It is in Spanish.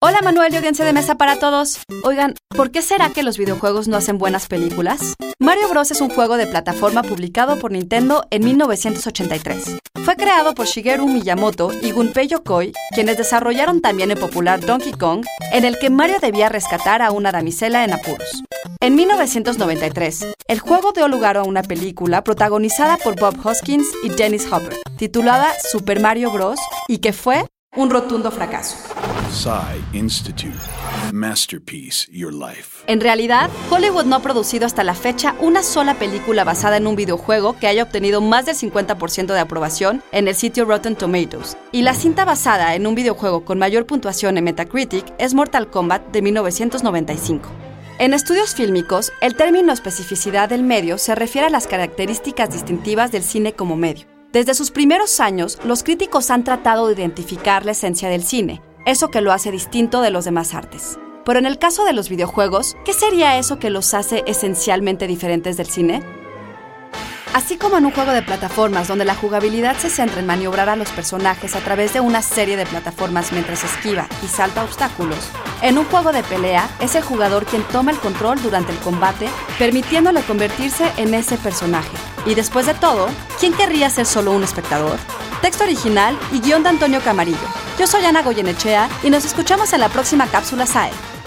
Hola Manuel audiencia de mesa para todos. Oigan, ¿por qué será que los videojuegos no hacen buenas películas? Mario Bros. es un juego de plataforma publicado por Nintendo en 1983. Fue creado por Shigeru Miyamoto y Gunpei Yokoi, quienes desarrollaron también el popular Donkey Kong, en el que Mario debía rescatar a una damisela en apuros. En 1993, el juego dio lugar a una película protagonizada por Bob Hoskins y Dennis Hopper, titulada Super Mario Bros. y que fue un rotundo fracaso. Institute. Masterpiece Your Life. En realidad, Hollywood no ha producido hasta la fecha una sola película basada en un videojuego que haya obtenido más del 50% de aprobación en el sitio Rotten Tomatoes. Y la cinta basada en un videojuego con mayor puntuación en Metacritic es Mortal Kombat de 1995. En estudios fílmicos, el término especificidad del medio se refiere a las características distintivas del cine como medio. Desde sus primeros años, los críticos han tratado de identificar la esencia del cine, eso que lo hace distinto de los demás artes. Pero en el caso de los videojuegos, ¿qué sería eso que los hace esencialmente diferentes del cine? Así como en un juego de plataformas donde la jugabilidad se centra en maniobrar a los personajes a través de una serie de plataformas mientras esquiva y salta obstáculos, en un juego de pelea es el jugador quien toma el control durante el combate, permitiéndole convertirse en ese personaje. Y después de todo, ¿quién querría ser solo un espectador? Texto original y guion de Antonio Camarillo. Yo soy Ana Goyenechea y nos escuchamos en la próxima cápsula SAE.